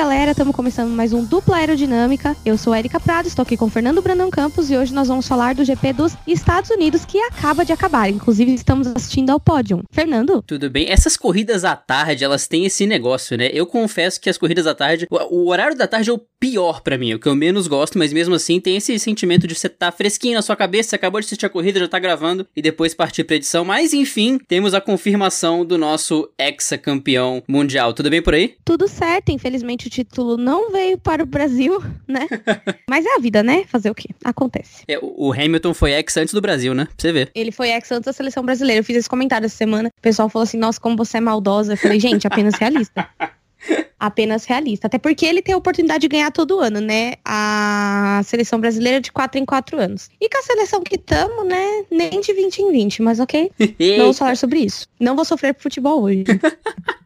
galera, estamos começando mais um Dupla Aerodinâmica. Eu sou Erika Prado, estou aqui com o Fernando Brandão Campos e hoje nós vamos falar do GP dos Estados Unidos que acaba de acabar. Inclusive, estamos assistindo ao pódio. Fernando? Tudo bem? Essas corridas à tarde, elas têm esse negócio, né? Eu confesso que as corridas à tarde, o, o horário da tarde é o pior para mim, é o que eu menos gosto, mas mesmo assim tem esse sentimento de você estar tá fresquinho na sua cabeça, você acabou de assistir a corrida, já tá gravando e depois partir pra edição. Mas enfim, temos a confirmação do nosso ex-campeão mundial. Tudo bem por aí? Tudo certo, infelizmente o título não veio para o Brasil, né? Mas é a vida, né? Fazer o quê? Acontece. É, o Hamilton foi ex antes do Brasil, né? Pra você ver. Ele foi ex antes da seleção brasileira. Eu fiz esse comentário essa semana. O pessoal falou assim: nossa, como você é maldosa. Eu falei, gente, apenas realista. apenas realista. Até porque ele tem a oportunidade de ganhar todo ano, né? A seleção brasileira de 4 em 4 anos. E com a seleção que estamos, né? Nem de 20 em 20, mas ok. Não vamos falar sobre isso. Não vou sofrer pro futebol hoje.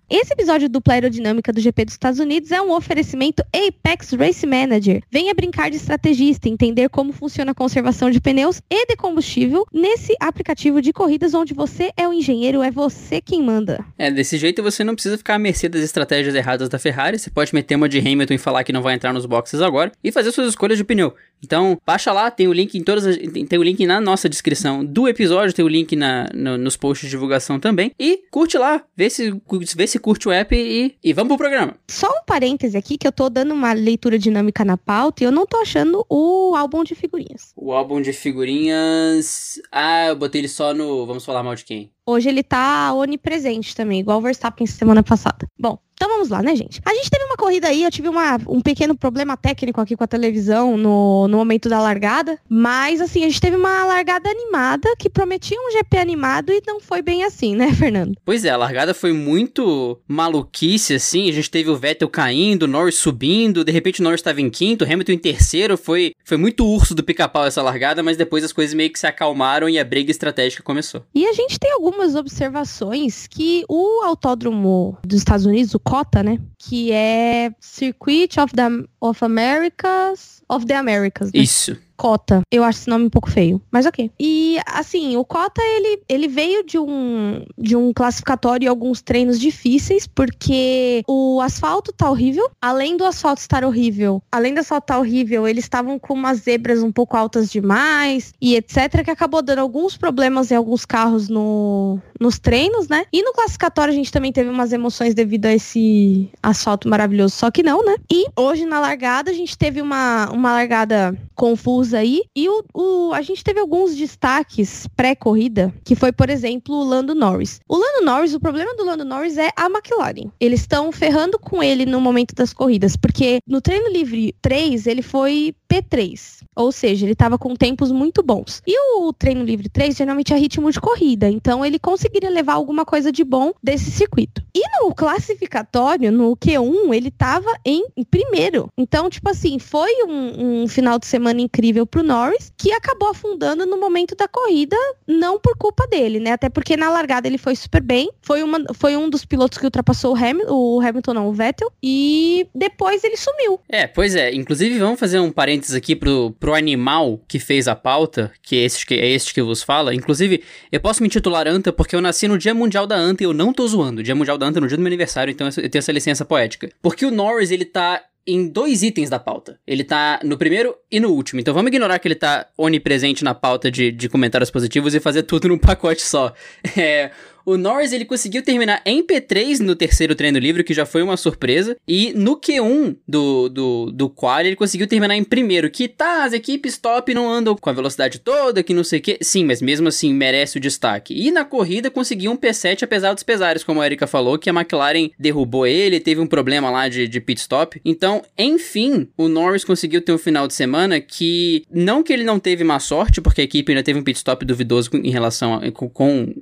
Esse episódio dupla aerodinâmica do GP dos Estados Unidos é um oferecimento Apex Race Manager. Venha brincar de estrategista, entender como funciona a conservação de pneus e de combustível nesse aplicativo de corridas onde você é o engenheiro, é você quem manda. É, desse jeito você não precisa ficar à mercê das estratégias erradas da Ferrari, você pode meter uma de Hamilton e falar que não vai entrar nos boxes agora e fazer suas escolhas de pneu. Então, baixa lá, tem o link em todas as, tem o link na nossa descrição do episódio, tem o link na, no, nos posts de divulgação também e curte lá, vê se, vê se se curte o app e, e vamos pro programa. Só um parêntese aqui, que eu tô dando uma leitura dinâmica na pauta e eu não tô achando o álbum de figurinhas. O álbum de figurinhas. Ah, eu botei ele só no. Vamos falar mal de quem? Hoje ele tá onipresente também, igual o Verstappen semana passada. Bom, então vamos lá, né, gente? A gente teve uma corrida aí, eu tive uma, um pequeno problema técnico aqui com a televisão no, no momento da largada. Mas, assim, a gente teve uma largada animada que prometia um GP animado e não foi bem assim, né, Fernando? Pois é, a largada foi muito maluquice, assim. A gente teve o Vettel caindo, o Norris subindo, de repente o Norris estava em quinto, o Hamilton em terceiro. Foi, foi muito urso do pica-pau essa largada, mas depois as coisas meio que se acalmaram e a briga estratégica começou. E a gente tem algumas observações que o autódromo dos Estados Unidos, o cota, né? Que é Circuit of, the, of Americas, of the Americas. Né? Isso. Cota. Eu acho esse nome um pouco feio, mas ok. E assim, o Cota ele, ele veio de um de um classificatório e alguns treinos difíceis, porque o asfalto tá horrível. Além do asfalto estar horrível, além do asfalto estar horrível, eles estavam com umas zebras um pouco altas demais e etc, que acabou dando alguns problemas em alguns carros no, nos treinos, né? E no classificatório a gente também teve umas emoções devido a esse asfalto maravilhoso, só que não, né? E hoje na largada a gente teve uma, uma largada confusa aí. E o, o, a gente teve alguns destaques pré-corrida, que foi, por exemplo, o Lando Norris. O Lando Norris, o problema do Lando Norris é a McLaren. Eles estão ferrando com ele no momento das corridas, porque no treino livre 3 ele foi P3. Ou seja, ele estava com tempos muito bons. E o treino livre 3 geralmente é ritmo de corrida, então ele conseguiria levar alguma coisa de bom desse circuito. E no classificatório, no Q1, ele estava em, em, primeiro. Então, tipo assim, foi um, um final de semana incrível pro Norris, que acabou afundando no momento da corrida, não por culpa dele, né? Até porque na largada ele foi super bem. Foi, uma, foi um dos pilotos que ultrapassou o, Ham, o Hamilton, não, o Vettel. E depois ele sumiu. É, pois é. Inclusive, vamos fazer um parênteses aqui pro, pro animal que fez a pauta, que é este que, é este que vos fala. Inclusive, eu posso me intitular Anta porque eu nasci no Dia Mundial da Anta e eu não tô zoando. O Dia Mundial da Anta é no dia do meu aniversário, então eu tenho essa licença poética. Porque o Norris, ele tá em dois itens da pauta. Ele tá no primeiro e no último. Então vamos ignorar que ele tá onipresente na pauta de, de comentários positivos e fazer tudo num pacote só. É, o Norris ele conseguiu terminar em P3 no terceiro treino livre, que já foi uma surpresa. E no Q1 do, do, do qual ele conseguiu terminar em primeiro. Que tá, as equipes top não andam com a velocidade toda, que não sei o que. Sim, mas mesmo assim merece o destaque. E na corrida conseguiu um P7 apesar dos pesares, como a Erika falou, que a McLaren derrubou ele, teve um problema lá de, de pit stop. Então, enfim, o Norris conseguiu ter um final de semana que, não que ele não teve má sorte, porque a equipe ainda teve um pit stop duvidoso em relação a, com,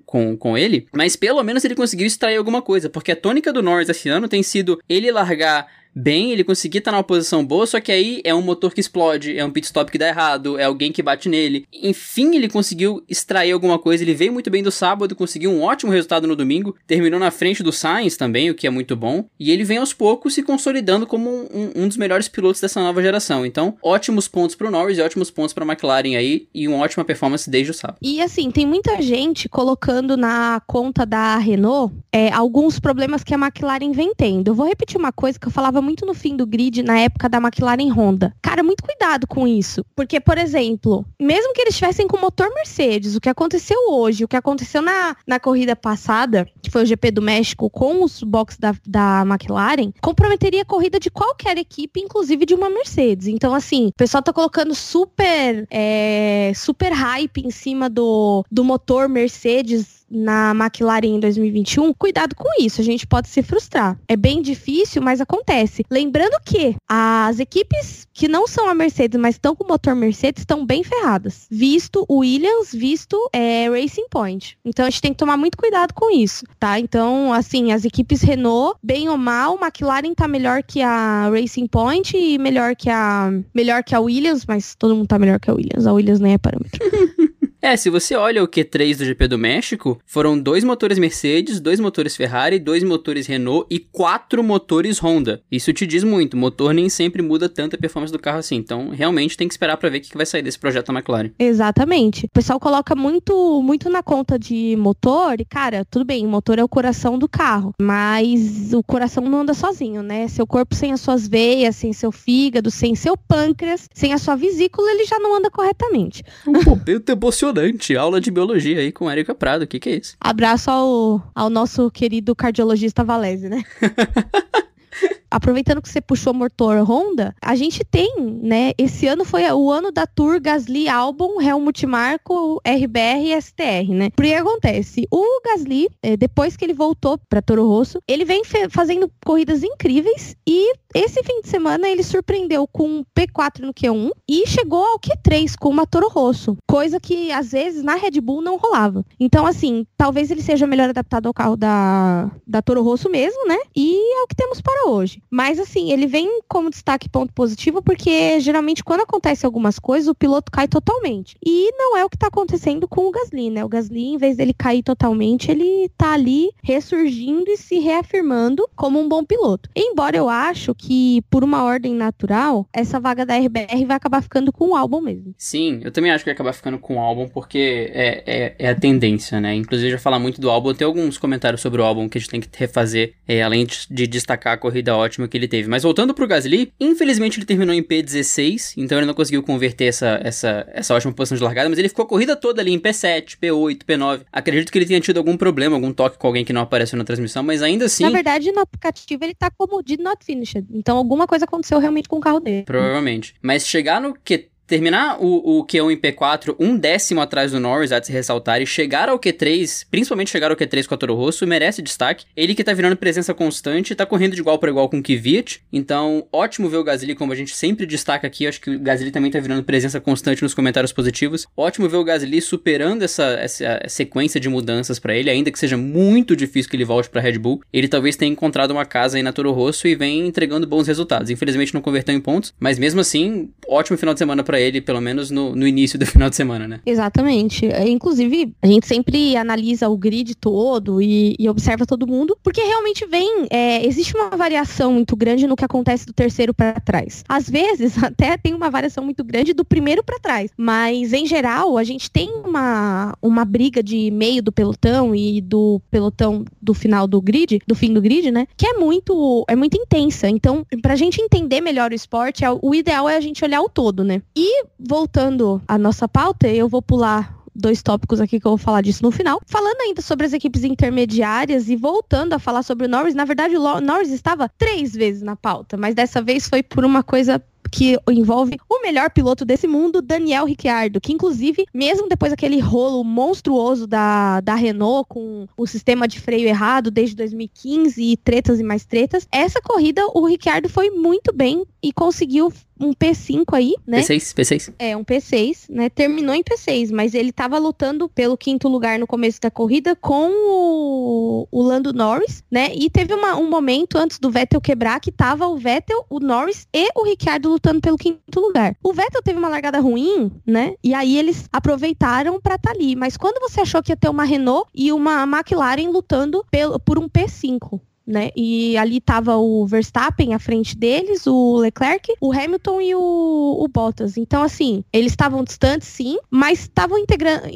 com, com ele, mas pelo menos ele conseguiu extrair alguma coisa, porque a tônica do Norris esse ano tem sido ele largar bem, ele conseguir estar tá numa posição boa, só que aí é um motor que explode, é um pit stop que dá errado, é alguém que bate nele. Enfim, ele conseguiu extrair alguma coisa, ele veio muito bem do sábado, conseguiu um ótimo resultado no domingo, terminou na frente do Sainz também, o que é muito bom, e ele vem aos poucos se consolidando como um, um dos melhores pilotos dessa nova geração. Então, ótimos pontos pro Norris e ótimos pontos pra McLaren aí, e uma ótima performance desde o sábado. E assim, tem muita gente colocando na conta da Renault é, alguns problemas que a McLaren vem tendo. Eu vou repetir uma coisa que eu falava muito no fim do grid na época da McLaren Honda. Cara, muito cuidado com isso. Porque, por exemplo, mesmo que eles estivessem com motor Mercedes, o que aconteceu hoje, o que aconteceu na, na corrida passada, que foi o GP do México com os boxes da, da McLaren, comprometeria a corrida de qualquer equipe, inclusive de uma Mercedes. Então, assim, o pessoal tá colocando super, é, super hype em cima do, do motor Mercedes na McLaren em 2021, cuidado com isso, a gente pode se frustrar. É bem difícil, mas acontece. Lembrando que as equipes que não são a Mercedes, mas estão com o motor Mercedes, estão bem ferradas. Visto Williams, visto é, Racing Point. Então a gente tem que tomar muito cuidado com isso, tá? Então, assim, as equipes Renault, bem ou mal, McLaren tá melhor que a Racing Point e melhor que a melhor que a Williams, mas todo mundo tá melhor que a Williams. A Williams nem é parâmetro. É, se você olha o Q3 do GP do México, foram dois motores Mercedes, dois motores Ferrari, dois motores Renault e quatro motores Honda. Isso te diz muito, motor nem sempre muda tanto a performance do carro assim. Então, realmente tem que esperar para ver o que vai sair desse projeto da McLaren. Exatamente. O pessoal coloca muito, muito na conta de motor e, cara, tudo bem, o motor é o coração do carro, mas o coração não anda sozinho, né? Seu corpo sem as suas veias, sem seu fígado, sem seu pâncreas, sem a sua vesícula, ele já não anda corretamente. Um momento emocionante emocionante. Aula de biologia aí com Érica Prado. O que, que é isso? Abraço ao, ao nosso querido cardiologista Valese, né? aproveitando que você puxou motor Honda, a gente tem, né? Esse ano foi o ano da Tour Gasly Albon, Helmut Marko, RBR e STR, né? Porque acontece, o Gasly, é, depois que ele voltou para Toro Rosso, ele vem fazendo corridas incríveis e esse fim de semana ele surpreendeu com um P4 no Q1 e chegou ao Q3 com uma Toro Rosso, coisa que às vezes na Red Bull não rolava. Então, assim, talvez ele seja melhor adaptado ao carro da, da Toro Rosso mesmo, né? E é o que temos para hoje. Mas assim, ele vem como destaque ponto positivo porque geralmente quando acontece algumas coisas, o piloto cai totalmente. E não é o que está acontecendo com o Gasly, né? O Gasly, em vez dele cair totalmente, ele tá ali ressurgindo e se reafirmando como um bom piloto. Embora eu acho que, por uma ordem natural, essa vaga da RBR vai acabar ficando com o álbum mesmo. Sim, eu também acho que vai acabar ficando com o álbum porque é, é, é a tendência, né? Inclusive, já falar muito do álbum, tem alguns comentários sobre o álbum que a gente tem que refazer, é, além de, de destacar a corrida ótima ótima que ele teve. Mas voltando pro Gasly, infelizmente ele terminou em P16, então ele não conseguiu converter essa, essa, essa ótima posição de largada, mas ele ficou a corrida toda ali em P7, P8, P9. Acredito que ele tenha tido algum problema, algum toque com alguém que não apareceu na transmissão, mas ainda assim. Na verdade, no aplicativo ele tá como did not finished. Então alguma coisa aconteceu realmente com o carro dele. Provavelmente. Mas chegar no Q terminar o, o Q1 em P4 um décimo atrás do Norris, há de se ressaltar, e chegar ao Q3, principalmente chegar ao Q3 com a Toro Rosso, merece destaque. Ele que tá virando presença constante, tá correndo de igual para igual com o Kvyat, então ótimo ver o Gasly, como a gente sempre destaca aqui, acho que o Gasly também tá virando presença constante nos comentários positivos. Ótimo ver o Gasly superando essa, essa sequência de mudanças para ele, ainda que seja muito difícil que ele volte para Red Bull. Ele talvez tenha encontrado uma casa aí na Toro Rosso e vem entregando bons resultados. Infelizmente não converteu em pontos, mas mesmo assim, ótimo final de semana para ele, pelo menos no, no início do final de semana, né? Exatamente. É, inclusive, a gente sempre analisa o grid todo e, e observa todo mundo, porque realmente vem, é, existe uma variação muito grande no que acontece do terceiro para trás. Às vezes, até tem uma variação muito grande do primeiro para trás, mas em geral, a gente tem uma, uma briga de meio do pelotão e do pelotão do final do grid, do fim do grid, né? Que é muito, é muito intensa. Então, pra gente entender melhor o esporte, é o ideal é a gente olhar o todo, né? E voltando à nossa pauta, eu vou pular dois tópicos aqui que eu vou falar disso no final. Falando ainda sobre as equipes intermediárias e voltando a falar sobre o Norris, na verdade o Norris estava três vezes na pauta, mas dessa vez foi por uma coisa que envolve o melhor piloto desse mundo, Daniel Ricciardo, que inclusive, mesmo depois daquele rolo monstruoso da, da Renault com o sistema de freio errado desde 2015 e tretas e mais tretas, essa corrida o Ricciardo foi muito bem e conseguiu um P5 aí, né? P6, P6. É, um P6, né? Terminou em P6, mas ele tava lutando pelo quinto lugar no começo da corrida com o, o Lando Norris, né? E teve uma, um momento antes do Vettel quebrar que tava o Vettel, o Norris e o Ricciardo lutando pelo quinto lugar. O Vettel teve uma largada ruim, né? E aí eles aproveitaram para tá ali. Mas quando você achou que ia ter uma Renault e uma McLaren lutando pelo, por um P5? Né? E ali tava o Verstappen à frente deles, o Leclerc, o Hamilton e o, o Bottas. Então, assim, eles estavam distantes, sim, mas estavam integrando,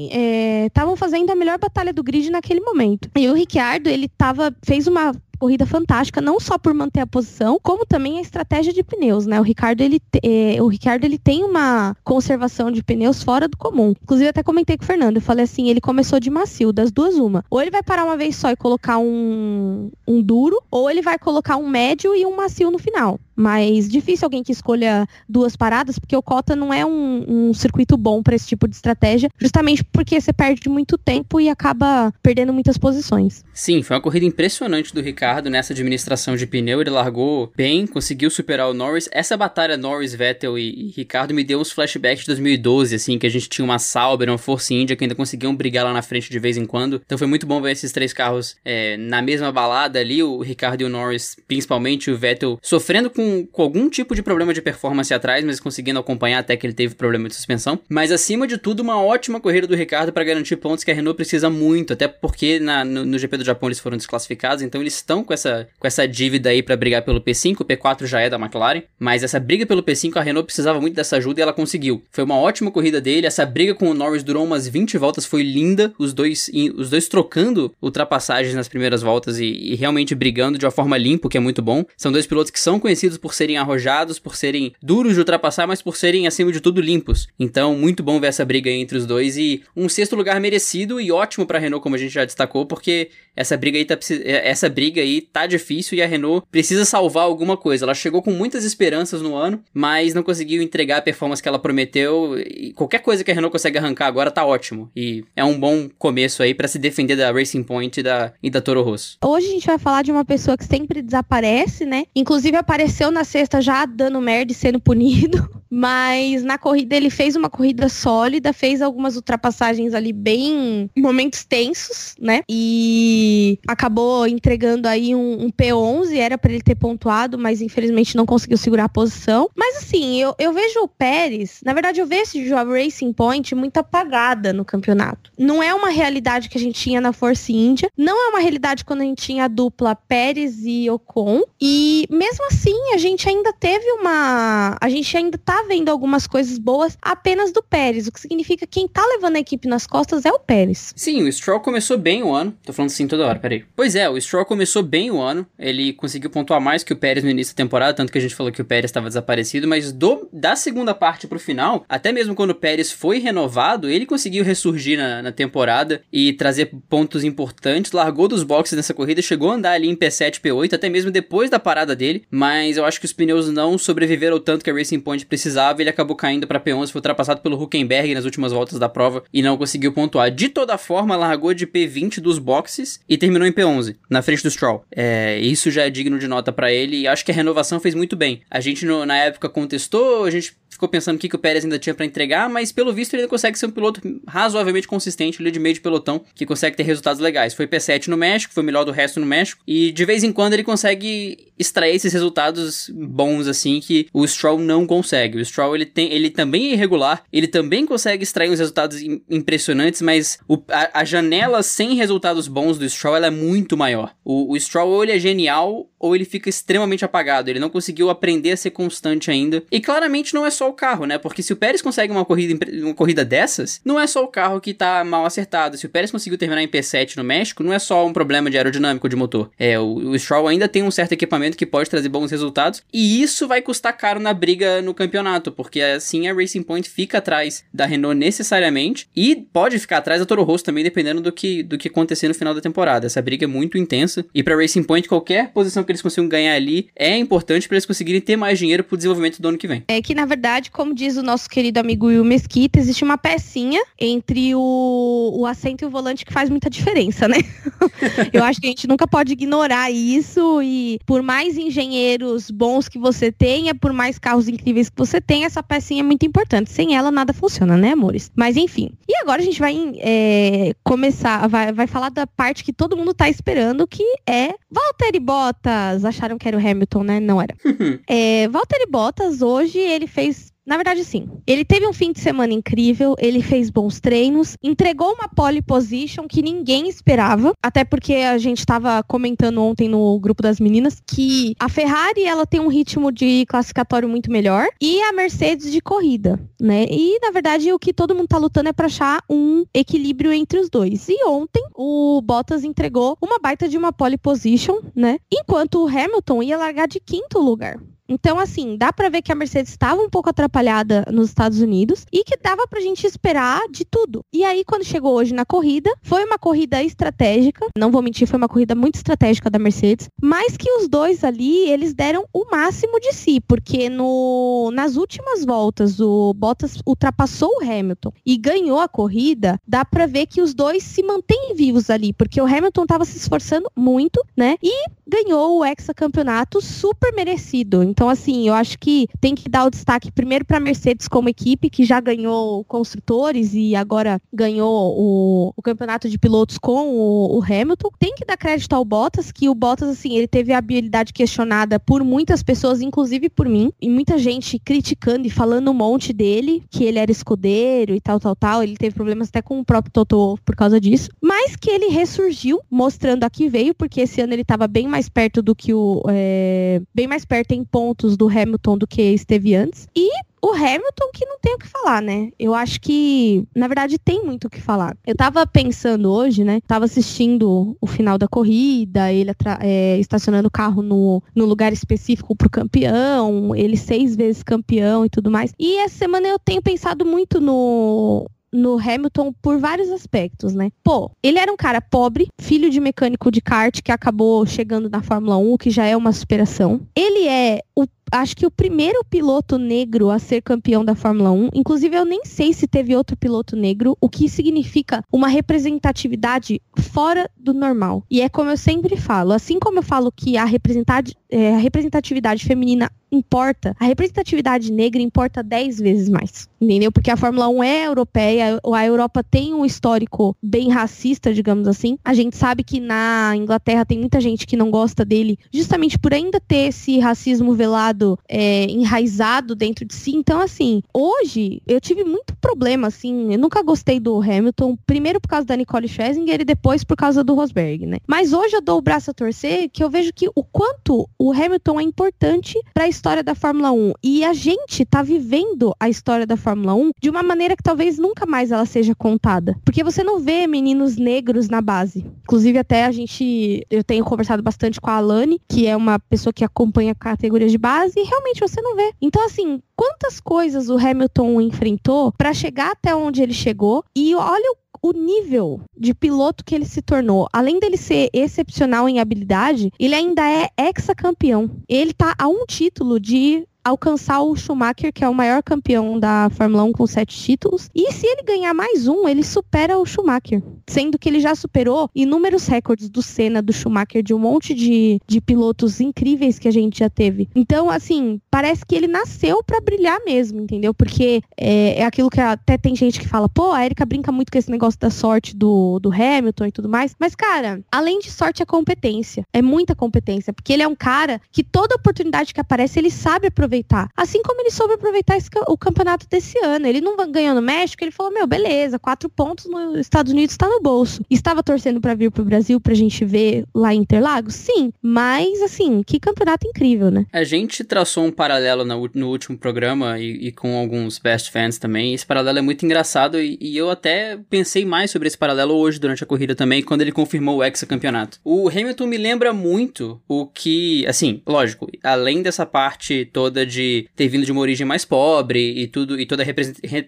estavam é, fazendo a melhor batalha do grid naquele momento. E o Ricciardo, ele tava, fez uma corrida fantástica, não só por manter a posição, como também a estratégia de pneus, né? O Ricardo ele, é, o Ricardo ele tem uma conservação de pneus fora do comum. Inclusive até comentei com o Fernando, eu falei assim, ele começou de macio, das duas uma. Ou ele vai parar uma vez só e colocar um, um duro, ou ele vai colocar um médio e um macio no final. Mas difícil alguém que escolha duas paradas, porque o Cota não é um, um circuito bom para esse tipo de estratégia, justamente porque você perde muito tempo e acaba perdendo muitas posições. Sim, foi uma corrida impressionante do Ricardo nessa administração de pneu. Ele largou bem, conseguiu superar o Norris. Essa batalha Norris, Vettel e, e Ricardo me deu uns flashbacks de 2012, assim, que a gente tinha uma Sauber, uma Force India que ainda conseguiam brigar lá na frente de vez em quando. Então foi muito bom ver esses três carros é, na mesma balada ali, o Ricardo e o Norris, principalmente o Vettel, sofrendo com com, algum tipo de problema de performance atrás, mas conseguindo acompanhar até que ele teve problema de suspensão. Mas acima de tudo, uma ótima corrida do Ricardo para garantir pontos que a Renault precisa muito, até porque na, no, no, GP do Japão eles foram desclassificados, então eles estão com essa, com essa dívida aí para brigar pelo P5, o P4 já é da McLaren, mas essa briga pelo P5 a Renault precisava muito dessa ajuda e ela conseguiu. Foi uma ótima corrida dele, essa briga com o Norris durou umas 20 voltas, foi linda, os dois, os dois trocando ultrapassagens nas primeiras voltas e, e realmente brigando de uma forma limpa, o que é muito bom. São dois pilotos que são conhecidos por serem arrojados, por serem duros de ultrapassar, mas por serem, acima de tudo, limpos. Então, muito bom ver essa briga entre os dois e um sexto lugar merecido e ótimo para Renault, como a gente já destacou, porque essa briga aí tá, essa briga aí tá difícil e a Renault precisa salvar alguma coisa. Ela chegou com muitas esperanças no ano, mas não conseguiu entregar a performance que ela prometeu. E qualquer coisa que a Renault consegue arrancar agora tá ótimo. E é um bom começo aí para se defender da Racing Point e da, e da Toro Rosso. Hoje a gente vai falar de uma pessoa que sempre desaparece, né? Inclusive apareceu na sexta já dando merda e sendo punido. Mas na corrida ele fez uma corrida sólida, fez algumas ultrapassagens ali bem momentos tensos, né? E acabou entregando aí um, um P11, era para ele ter pontuado, mas infelizmente não conseguiu segurar a posição. Mas assim, eu, eu vejo o Pérez, na verdade eu vejo esse Racing Point muito apagada no campeonato. Não é uma realidade que a gente tinha na Force India, não é uma realidade quando a gente tinha a dupla Pérez e Ocon. E mesmo assim, a gente ainda teve uma. A gente ainda tá vendo algumas coisas boas apenas do Pérez, o que significa que quem tá levando a equipe nas costas é o Pérez. Sim, o Stroll começou bem o ano. Tô falando assim toda hora, peraí. Pois é, o Stroll começou bem o ano. Ele conseguiu pontuar mais que o Pérez no início da temporada, tanto que a gente falou que o Pérez estava desaparecido, mas do, da segunda parte pro final, até mesmo quando o Pérez foi renovado, ele conseguiu ressurgir na, na temporada e trazer pontos importantes. Largou dos boxes nessa corrida, chegou a andar ali em P7, P8, até mesmo depois da parada dele, mas eu acho que os pneus não sobreviveram tanto que a Racing Point precisava, ele acabou caindo para P11, foi ultrapassado pelo Huckenberg nas últimas voltas da prova e não conseguiu pontuar. De toda forma, largou de P20 dos boxes e terminou em P11, na frente do Stroll. É, isso já é digno de nota para ele e acho que a renovação fez muito bem. A gente no, na época contestou, a gente ficou pensando o que, que o Pérez ainda tinha para entregar, mas pelo visto ele ainda consegue ser um piloto razoavelmente consistente ali de meio de pelotão, que consegue ter resultados legais. Foi P7 no México, foi melhor do resto no México, e de vez em quando ele consegue extrair esses resultados bons assim que o Stroll não consegue. O Stroll ele tem, ele também é irregular, ele também consegue extrair uns resultados impressionantes, mas o, a, a, janela sem resultados bons do Stroll é muito maior. O, o Stroll ou ele é genial ou ele fica extremamente apagado. Ele não conseguiu aprender a ser constante ainda. E claramente não é só o carro, né? Porque se o Pérez consegue uma corrida, uma corrida dessas, não é só o carro que tá mal acertado. Se o Pérez conseguiu terminar em P7 no México, não é só um problema de aerodinâmico de motor. É, o, o Stroll ainda tem um certo equipamento que pode trazer bons resultados. E isso vai custar caro na briga no campeonato, porque assim a Racing Point fica atrás da Renault necessariamente e pode ficar atrás da Toro Rosso também, dependendo do que, do que acontecer no final da temporada. Essa briga é muito intensa. E para Racing Point, qualquer posição que eles consigam ganhar ali é importante para eles conseguirem ter mais dinheiro pro desenvolvimento do ano que vem. É que, na verdade, como diz o nosso querido amigo Will Mesquita, existe uma pecinha entre o, o assento e o volante que faz muita diferença, né? Eu acho que a gente nunca pode ignorar isso e por mais engenheiros bons que você tenha, por mais carros incríveis que você tenha, essa pecinha é muito importante. Sem ela, nada funciona, né, amores? Mas enfim. E agora a gente vai é, começar, vai, vai falar da parte que todo mundo tá esperando, que é Valtteri Bottas. Acharam que era o Hamilton, né? Não era. é, Valtteri Bottas, hoje, ele fez Na verdade, sim. Ele teve um fim de semana incrível, ele fez bons treinos, entregou uma pole position que ninguém esperava, até porque a gente estava comentando ontem no grupo das meninas que a Ferrari ela tem um ritmo de classificatório muito melhor e a Mercedes de corrida, né? E na verdade o que todo mundo tá lutando é para achar um equilíbrio entre os dois. E ontem o Bottas entregou uma baita de uma pole position, né? Enquanto o Hamilton ia largar de quinto lugar. Então, assim, dá para ver que a Mercedes estava um pouco atrapalhada nos Estados Unidos e que dava pra gente esperar de tudo. E aí, quando chegou hoje na corrida, foi uma corrida estratégica. Não vou mentir, foi uma corrida muito estratégica da Mercedes. Mas que os dois ali, eles deram o máximo de si, porque no, nas últimas voltas, o Bottas ultrapassou o Hamilton e ganhou a corrida. Dá pra ver que os dois se mantêm vivos ali, porque o Hamilton estava se esforçando muito, né? E ganhou o hexacampeonato super merecido. Então, assim, eu acho que tem que dar o destaque primeiro para a Mercedes como equipe, que já ganhou construtores e agora ganhou o, o campeonato de pilotos com o, o, Hamilton. Tem que dar crédito ao Bottas, que o Bottas, assim, ele teve a habilidade questionada por muitas pessoas, inclusive por mim, e muita gente criticando e falando um monte dele, que ele era escudeiro e tal, tal, tal. Ele teve problemas até com o próprio Toto por causa disso. Mas que ele ressurgiu, mostrando a que veio, porque esse ano ele estava bem mais perto do que o. É, bem mais perto em pontos pontos do Hamilton do que esteve antes. E o Hamilton que não tem o que falar, né? Eu acho que, na verdade, tem muito o que falar. Eu tava pensando hoje, né? Tava assistindo o final da corrida, ele é, estacionando o carro no, no lugar específico pro campeão, ele seis vezes campeão e tudo mais. E essa semana eu tenho pensado muito no, no Hamilton por vários aspectos, né? Pô, ele era um cara pobre, filho de mecânico de kart que acabou chegando na Fórmula 1, que já é uma superação. Ele é o acho que o primeiro piloto negro a ser campeão da Fórmula 1. Inclusive, eu nem sei se teve outro piloto negro, o que significa uma representatividade fora do normal. E é como eu sempre falo, assim como eu falo que a, é, a representatividade feminina importa, a representatividade negra importa 10 vezes mais. Entendeu? Porque a Fórmula 1 é europeia, a Europa tem um histórico bem racista, digamos assim. A gente sabe que na Inglaterra tem muita gente que não gosta dele, justamente por ainda ter esse racismo velado é, enraizado dentro de si. Então, assim, hoje eu tive muito problema, assim, eu nunca gostei do Hamilton, primeiro por causa da Nicole Scherzinger e depois por causa do Rosberg, né? Mas hoje eu dou o braço a torcer que eu vejo que o quanto o Hamilton é importante para a história da Fórmula 1 e a gente tá vivendo a história da Fórmula 1 de uma maneira que talvez nunca mais ela seja contada. Porque você não vê meninos negros na base. Inclusive até a gente eu tenho conversado bastante com a Alane, que é uma pessoa que acompanha categorias de base e realmente você não vê. Então assim, quantas coisas o Hamilton enfrentou para chegar até onde ele chegou e olha o o nível de piloto que ele se tornou, além dele ser excepcional em habilidade, ele ainda é ex-campeão. Ele tá a um título de alcançar o Schumacher, que é o maior campeão da Fórmula 1 com sete títulos. E se ele ganhar mais um, ele supera o Schumacher. Sendo que ele já superou inúmeros recordes do Senna, do Schumacher, de um monte de, de pilotos incríveis que a gente já teve. Então, assim, parece que ele nasceu para brilhar mesmo, entendeu? Porque é, é, aquilo que até tem gente que fala, pô, a Erika brinca muito com esse negócio da sorte do, do Hamilton e tudo mais. Mas, cara, além de sorte, é competência. É muita competência. Porque ele é um cara que toda oportunidade que aparece, ele sabe aproveitar. Assim como ele soube aproveitar esse, o campeonato desse ano. Ele não ganhou no México, ele falou: meu, beleza, quatro pontos nos Estados Unidos está no bolso. Estava torcendo para vir pro Brasil pra gente ver lá em Interlagos? Sim, mas assim, que campeonato incrível, né? A gente traçou um paralelo no, no último programa e, e, com alguns best fans também. Esse paralelo é muito engraçado e, e, eu até pensei mais sobre esse paralelo hoje durante a corrida também, quando ele confirmou o ex-campeonato. O Hamilton me lembra muito o que, assim, lógico, além dessa parte toda de ter vindo de uma origem mais pobre e tudo e toda a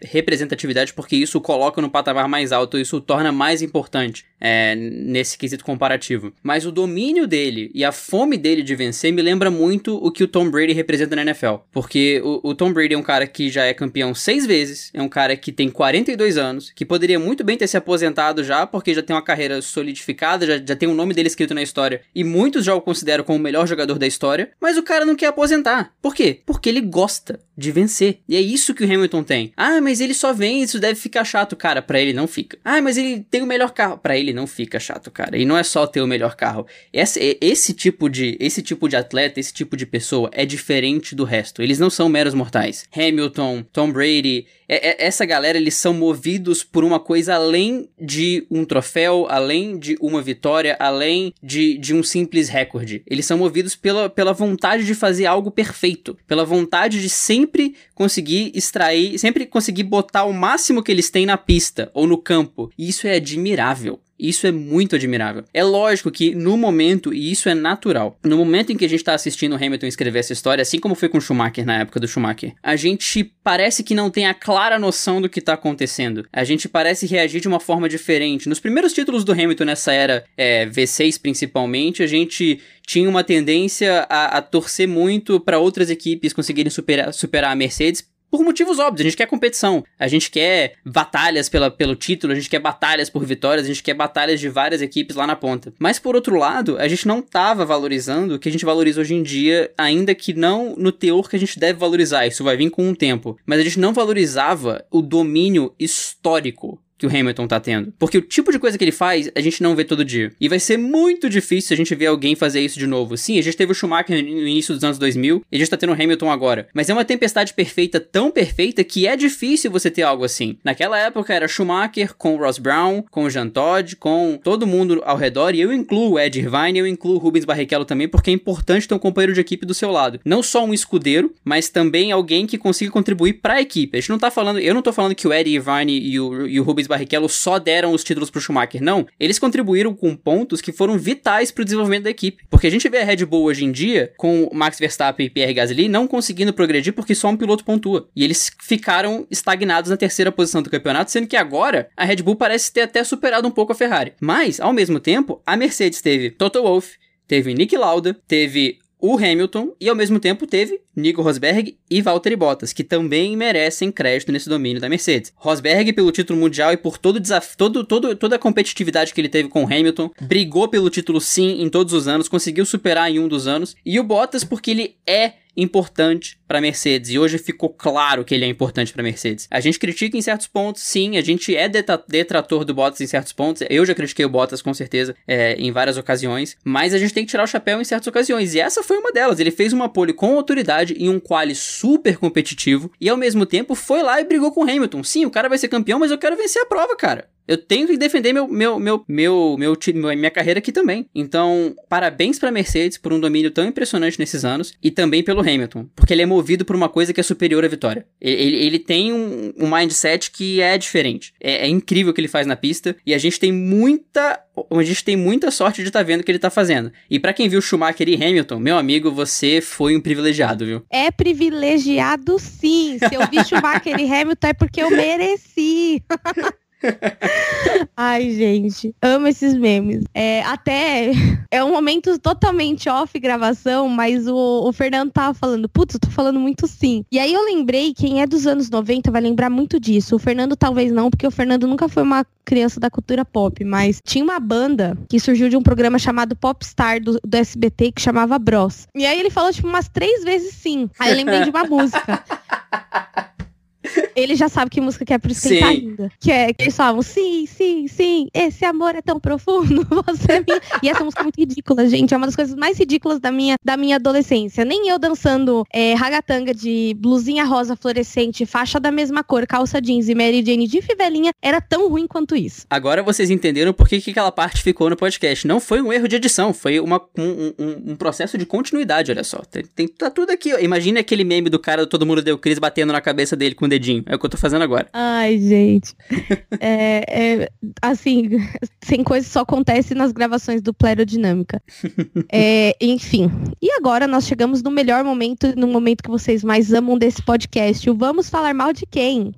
representatividade, porque isso coloca no patamar mais alto, isso torna mais importante é, nesse quesito comparativo. Mas o domínio dele e a fome dele de vencer me lembra muito o que o Tom Brady representa na NFL. Porque o, o Tom Brady é um cara que já é campeão seis vezes, é um cara que tem 42 anos, que poderia muito bem ter se aposentado já, porque já tem uma carreira solidificada, já, já tem o nome dele escrito na história, e muitos já o consideram como o melhor jogador da história, mas o cara não quer aposentar. Por quê? Porque ele gosta de vencer. E é isso que o Hamilton tem. Ah, mas ele só vem, isso deve ficar chato, cara. Para ele não fica. Ah, mas ele tem o melhor carro. Para ele não fica chato, cara. E não é só ter o melhor carro. Esse, esse tipo de esse tipo de atleta, esse tipo de pessoa é diferente do resto. Eles não são meros mortais. Hamilton, Tom Brady, é, é, essa galera, eles são movidos por uma coisa além de um troféu, além de uma vitória, além de, de um simples recorde. Eles são movidos pela, pela vontade de fazer algo perfeito, pela vontade de sempre conseguir extrair, sempre conseguir botar o máximo que eles têm na pista ou no campo. E isso é admirável. Isso é muito admirável. É lógico que no momento, e isso é natural, no momento em que a gente está assistindo o Hamilton escrever essa história, assim como foi com o Schumacher na época do Schumacher, a gente parece que não tem a clara noção do que está acontecendo. A gente parece reagir de uma forma diferente. Nos primeiros títulos do Hamilton nessa era é, V6 principalmente, a gente tinha uma tendência a, a torcer muito para outras equipes conseguirem superar, superar a Mercedes por motivos óbvios. A gente quer competição, a gente quer batalhas pela, pelo título, a gente quer batalhas por vitórias, a gente quer batalhas de várias equipes lá na ponta. Mas por outro lado, a gente não estava valorizando o que a gente valoriza hoje em dia, ainda que não no teor que a gente deve valorizar. Isso vai vir com um tempo. Mas a gente não valorizava o domínio histórico que o Hamilton tá tendo. Porque o tipo de coisa que ele faz, a gente não vê todo dia. E vai ser muito difícil a gente ver alguém fazer isso de novo. Sim, a gente teve o Schumacher no início dos anos 2000 e a gente tá tendo o Hamilton agora. Mas é uma tempestade perfeita, tão perfeita, que é difícil você ter algo assim. Naquela época era Schumacher com o Ross Brown, com o Jean Todt, com todo mundo ao redor. E eu incluo o Ed Irvine, eu incluo o Rubens Barrichello também, porque é importante ter um companheiro de equipe do seu lado. Não só um escudeiro, mas também alguém que consiga contribuir para a equipe. A gente não tá falando, eu não tô falando que o Ed Irvine e o, e o Rubens Barrichello só deram os títulos pro Schumacher, não. Eles contribuíram com pontos que foram vitais pro desenvolvimento da equipe. Porque a gente vê a Red Bull hoje em dia, com Max Verstappen e Pierre Gasly, não conseguindo progredir porque só um piloto pontua. E eles ficaram estagnados na terceira posição do campeonato, sendo que agora a Red Bull parece ter até superado um pouco a Ferrari. Mas, ao mesmo tempo, a Mercedes teve Toto Wolff, teve Nick Lauda, teve o Hamilton e ao mesmo tempo teve Nico Rosberg e Valtteri Bottas, que também merecem crédito nesse domínio da Mercedes. Rosberg pelo título mundial e por todo desafio, todo, todo, toda a competitividade que ele teve com o Hamilton, brigou pelo título sim em todos os anos, conseguiu superar em um dos anos, e o Bottas porque ele é importante para Mercedes e hoje ficou claro que ele é importante para Mercedes. A gente critica em certos pontos, sim, a gente é detrator do Bottas em certos pontos. Eu já critiquei o Bottas com certeza é, em várias ocasiões, mas a gente tem que tirar o chapéu em certas ocasiões e essa foi uma delas. Ele fez uma pole com autoridade em um quali super competitivo e ao mesmo tempo foi lá e brigou com o Hamilton. Sim, o cara vai ser campeão, mas eu quero vencer a prova, cara. Eu tenho que defender meu, meu, meu, meu, meu, minha carreira aqui também. Então, parabéns pra Mercedes por um domínio tão impressionante nesses anos e também pelo Hamilton, porque ele é movido por uma coisa que é superior à vitória. Ele, ele tem um, um mindset que é diferente. É, é, incrível o que ele faz na pista e a gente tem muita. A gente tem muita sorte de estar tá vendo o que ele tá fazendo. E para quem viu Schumacher e Hamilton, meu amigo, você foi um privilegiado, viu? É privilegiado sim. Se eu vi Schumacher e Hamilton é porque eu mereci. Ai, gente, amo esses memes. É, até é um momento totalmente off gravação, mas o, o Fernando tava falando, putz, eu tô falando muito sim. E aí eu lembrei, quem é dos anos 90 vai lembrar muito disso. O Fernando talvez não, porque o Fernando nunca foi uma criança da cultura pop, mas tinha uma banda que surgiu de um programa chamado Popstar do, do SBT que chamava Bros. E aí ele falou, tipo, umas três vezes sim. Aí eu lembrei de uma música. Ele já sabe que música que é, por isso que sim. ele tá ainda. Que é que eles falam, sim, sim, sim, esse amor é tão profundo, você é minha. E essa música é muito ridícula, gente. É uma das coisas mais ridículas da minha, da minha adolescência. Nem eu dançando é, ragatanga de blusinha rosa fluorescente, faixa da mesma cor, calça jeans e Mary Jane de fivelinha era tão ruim quanto isso. Agora vocês entenderam por que, que aquela parte ficou no podcast. Não foi um erro de edição, foi uma, um, um, um processo de continuidade, olha só. Tem, tem, tá tudo aqui. Imagine aquele meme do cara do Todo Mundo Deu Cris batendo na cabeça dele com o dedinho. É o que eu tô fazendo agora. Ai, gente. é, é, assim, sem coisa só acontece nas gravações do Plerodinâmica. é, enfim. E agora nós chegamos no melhor momento, no momento que vocês mais amam desse podcast. O Vamos Falar Mal de Quem?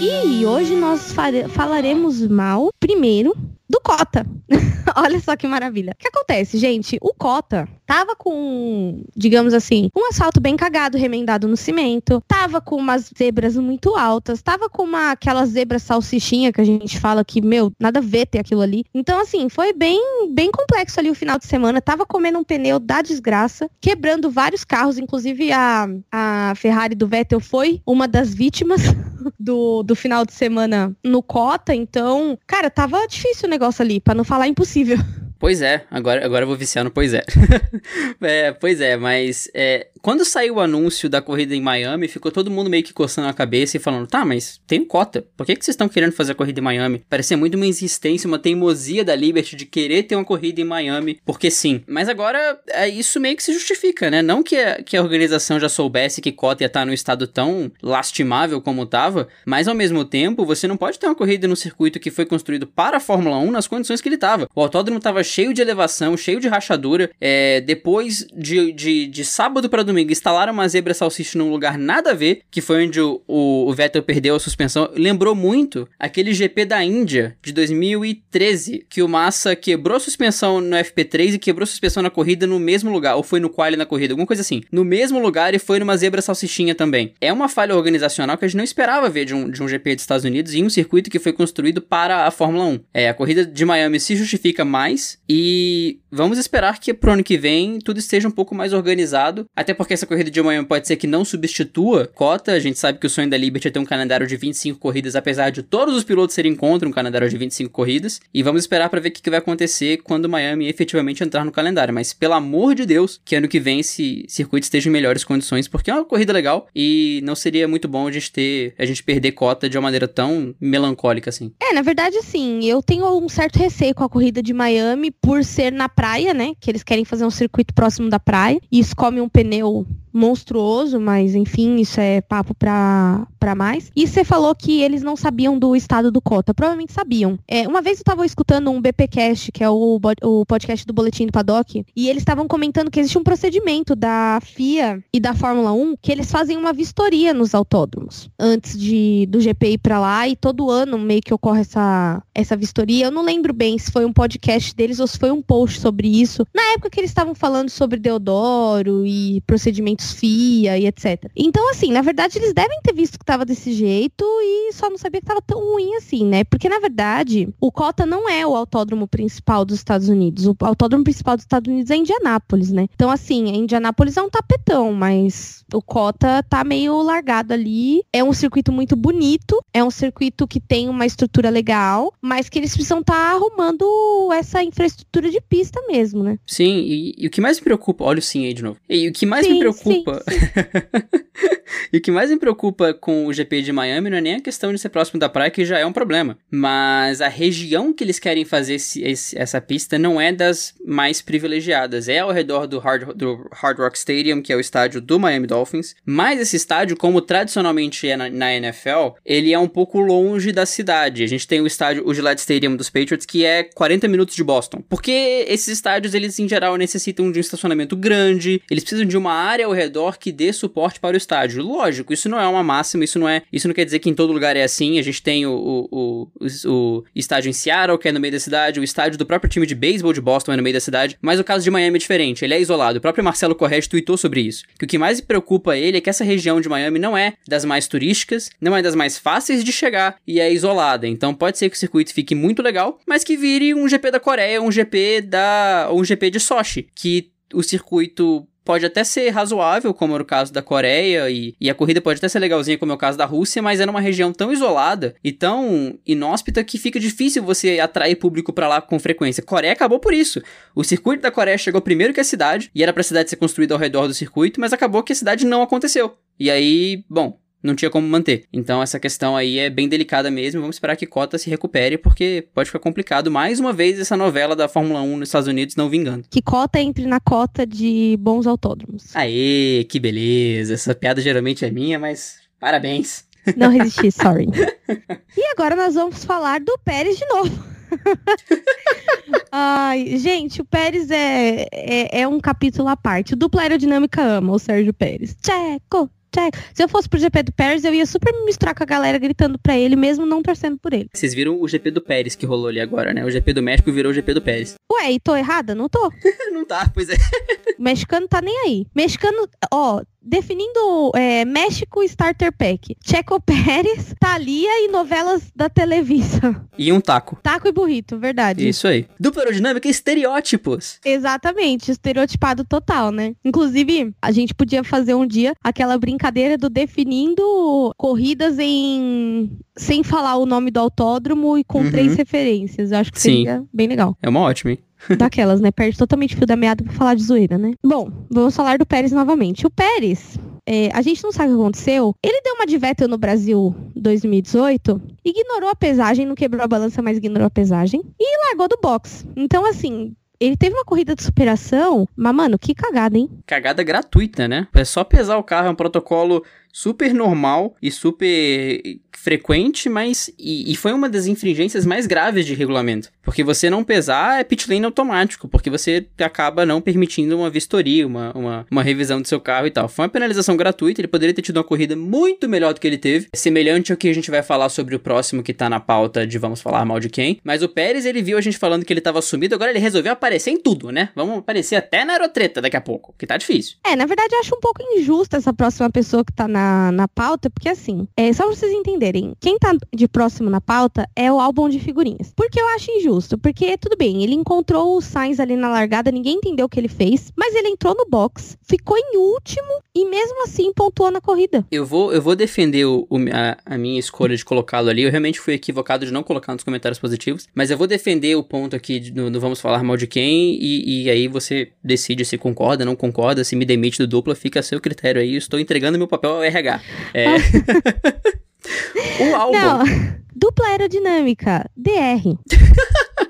E hoje nós falaremos mal, primeiro, do Cota. Olha só que maravilha. O que acontece, gente? O Cota tava com, digamos assim, um asfalto bem cagado, remendado no cimento, tava com umas zebras muito altas, tava com uma aquela zebra salsichinha que a gente fala que, meu, nada a ver ter aquilo ali. Então, assim, foi bem, bem complexo ali o final de semana. Tava comendo um pneu da desgraça, quebrando vários carros, inclusive a, a Ferrari do Vettel foi uma das vítimas do, do final de semana no Cota. Então, cara, tava difícil o negócio ali, para não falar impossível. Pois é, agora, agora eu vou viciar no pois é. é pois é, mas é, quando saiu o anúncio da corrida em Miami, ficou todo mundo meio que coçando a cabeça e falando: tá, mas tem cota. Por que, que vocês estão querendo fazer a corrida em Miami? Parecia muito uma insistência, uma teimosia da Liberty de querer ter uma corrida em Miami, porque sim. Mas agora é, isso meio que se justifica, né? Não que a, que a organização já soubesse que cota ia estar num estado tão lastimável como estava, mas ao mesmo tempo você não pode ter uma corrida no circuito que foi construído para a Fórmula 1 nas condições que ele estava. O autódromo estava cheio de elevação, cheio de rachadura. É, depois de, de, de sábado para domingo, instalaram uma zebra salsicha num lugar nada a ver, que foi onde o, o, o Vettel perdeu a suspensão. Lembrou muito aquele GP da Índia de 2013, que o Massa quebrou a suspensão no FP3 e quebrou a suspensão na corrida no mesmo lugar, ou foi no quali na corrida, alguma coisa assim. No mesmo lugar e foi numa zebra salsichinha também. É uma falha organizacional que a gente não esperava ver de um, de um GP dos Estados Unidos em um circuito que foi construído para a Fórmula 1. É, a corrida de Miami se justifica mais e vamos esperar que pro ano que vem tudo esteja um pouco mais organizado. Até porque essa corrida de amanhã pode ser que não substitua cota. A gente sabe que o sonho da Liberty é ter um calendário de 25 corridas, apesar de todos os pilotos serem contra um calendário de 25 corridas. E vamos esperar para ver o que, vai acontecer quando Miami efetivamente entrar no calendário. Mas pelo amor de Deus, que ano que vem esse circuito esteja em melhores condições, porque é uma corrida legal e não seria muito bom a gente ter a gente perder cota de uma maneira tão melancólica assim. É, na verdade, sim. Eu tenho um certo receio com a corrida de Miami por ser na praia, né? Que eles querem fazer um circuito próximo da praia. E isso come um pneu monstruoso, mas enfim, isso é papo pra mais. E você falou que eles não sabiam do estado do Cota. Provavelmente sabiam. É, uma vez eu tava escutando um BPcast, que é o, o podcast do Boletim do Paddock, e eles estavam comentando que existe um procedimento da FIA e da Fórmula 1 que eles fazem uma vistoria nos autódromos antes de, do GP ir pra lá e todo ano meio que ocorre essa, essa vistoria. Eu não lembro bem se foi um podcast deles ou se foi um post sobre isso. Na época que eles estavam falando sobre Deodoro e procedimentos FIA e etc. Então, assim, na verdade, eles devem ter visto que tava desse jeito e só não sabia que tava tão ruim assim, né? Porque, na verdade, o Cota não é o autódromo principal dos Estados Unidos. O autódromo principal dos Estados Unidos é Indianápolis, né? Então, assim, Indianápolis é um tapetão, mas o Cota tá meio largado ali. É um circuito muito bonito, é um circuito que tem uma estrutura legal, mas que eles precisam estar tá arrumando essa infraestrutura de pista mesmo, né? Sim, e, e, o que mais me preocupa, olha o sim aí de novo. E o que mais sim, me preocupa preocupa. e o que mais me preocupa com o GP de Miami não é nem a questão de ser próximo da praia, que já é um problema. Mas a região que eles querem fazer esse, esse, essa pista não é das mais privilegiadas. É ao redor do Hard, do Hard Rock Stadium, que é o estádio do Miami Dolphins. Mas esse estádio, como tradicionalmente é na, na NFL, ele é um pouco longe da cidade. A gente tem o estádio, o Gillette Stadium dos Patriots, que é 40 minutos de Boston. Porque esses estádios, eles em geral necessitam de um estacionamento grande, eles precisam de uma área ao redor que dê suporte para o estádio. Lógico, isso não é uma máxima, isso não é, isso não quer dizer que em todo lugar é assim. A gente tem o, o, o, o estádio em Seattle, que é no meio da cidade, o estádio do próprio time de beisebol de Boston é no meio da cidade, mas o caso de Miami é diferente, ele é isolado. O próprio Marcelo Correia tweetou sobre isso. Que o que mais preocupa ele é que essa região de Miami não é das mais turísticas, não é das mais fáceis de chegar e é isolada. Então pode ser que o circuito fique muito legal, mas que vire um GP da Coreia, um GP da, um GP de Sochi, que o circuito pode até ser razoável, como era o caso da Coreia, e, e a corrida pode até ser legalzinha, como é o caso da Rússia, mas é numa região tão isolada e tão inóspita que fica difícil você atrair público para lá com frequência. Coreia acabou por isso. O circuito da Coreia chegou primeiro que a cidade, e era pra cidade ser construída ao redor do circuito, mas acabou que a cidade não aconteceu. E aí, bom, não tinha como manter. Então essa questão aí é bem delicada mesmo. Vamos esperar que Cota se recupere, porque pode ficar complicado mais uma vez essa novela da Fórmula 1 nos Estados Unidos não vingando. Que Cota entre na cota de bons autódromos. Aê, que beleza. Essa piada geralmente é minha, mas parabéns. Não resisti, sorry. e agora nós vamos falar do Pérez de novo. Ai, gente, o Pérez é, é, é, um capítulo à parte. O dupla aerodinâmica ama o Sérgio Pérez. Tcheco, Checo. Se eu fosse pro GP do Pérez, eu ia super me misturar com a galera gritando pra ele, mesmo não torcendo por ele. Vocês viram o GP do Pérez que rolou ali agora, né? O GP do México virou o GP do Pérez. Ué, e tô errada? Não tô. não tá, pois é. O mexicano tá nem aí. Mexicano, ó, definindo é, México Starter Pack. Checo Pérez, Thalia e novelas da Televisa. E um taco. Taco e burrito, verdade. Isso aí. Dupla aerodinâmica e estereótipos. Exatamente, estereotipado total, né? Inclusive, a gente podia fazer um dia aquela brincadeira do definindo corridas em sem falar o nome do autódromo e com Uhum. três referências. Eu acho que Sim. seria bem legal. É uma ótima, hein? Daquelas, né? Perde totalmente o fio da meada pra falar de zoeira, né? Bom, vamos falar do Pérez novamente. O Pérez, é, a gente não sabe o que aconteceu. Ele deu uma de Vettel no Brasil 2018, ignorou a pesagem, não quebrou a balança, mas ignorou a pesagem, e largou do box. Então, assim, ele teve uma corrida de superação, mas, mano, que cagada, hein? Cagada gratuita, né? É só pesar o carro, é um protocolo super normal e super frequente, mas. E, e foi uma das infringências mais graves de regulamento. Porque você não pesar é pit lane automático, porque você acaba não permitindo uma vistoria, uma, uma, uma revisão do seu carro e tal. Foi uma penalização gratuita, ele poderia ter tido uma corrida muito melhor do que ele teve. Semelhante ao que a gente vai falar sobre o próximo que tá na pauta de vamos falar mal de quem. Mas o Pérez, ele viu a gente falando que ele tava sumido, agora ele resolveu aparecer em tudo, né? Vamos aparecer até na aerotreta daqui a pouco, que tá difícil. É, na verdade, eu acho um pouco injusta essa próxima pessoa que tá na, na pauta, porque assim, é só pra vocês entenderem, quem tá de próximo na pauta é o álbum de figurinhas. Por que eu acho injusto? Porque, tudo bem, ele encontrou o Sainz ali na largada, ninguém entendeu o que ele fez, mas ele entrou no box, ficou em último e mesmo assim pontuou na corrida. Eu vou, eu vou defender o, o- a, a minha escolha de colocá-lo ali. Eu realmente fui equivocado de não colocar nos comentários positivos. Mas eu vou defender o ponto aqui no Vamos Falar Mal de Quem. E, e aí você decide se concorda, não concorda, se me demite do dupla. Fica a seu critério aí. Eu estou entregando meu papel ao RH. É. o álbum. Não, dupla aerodinâmica, DR.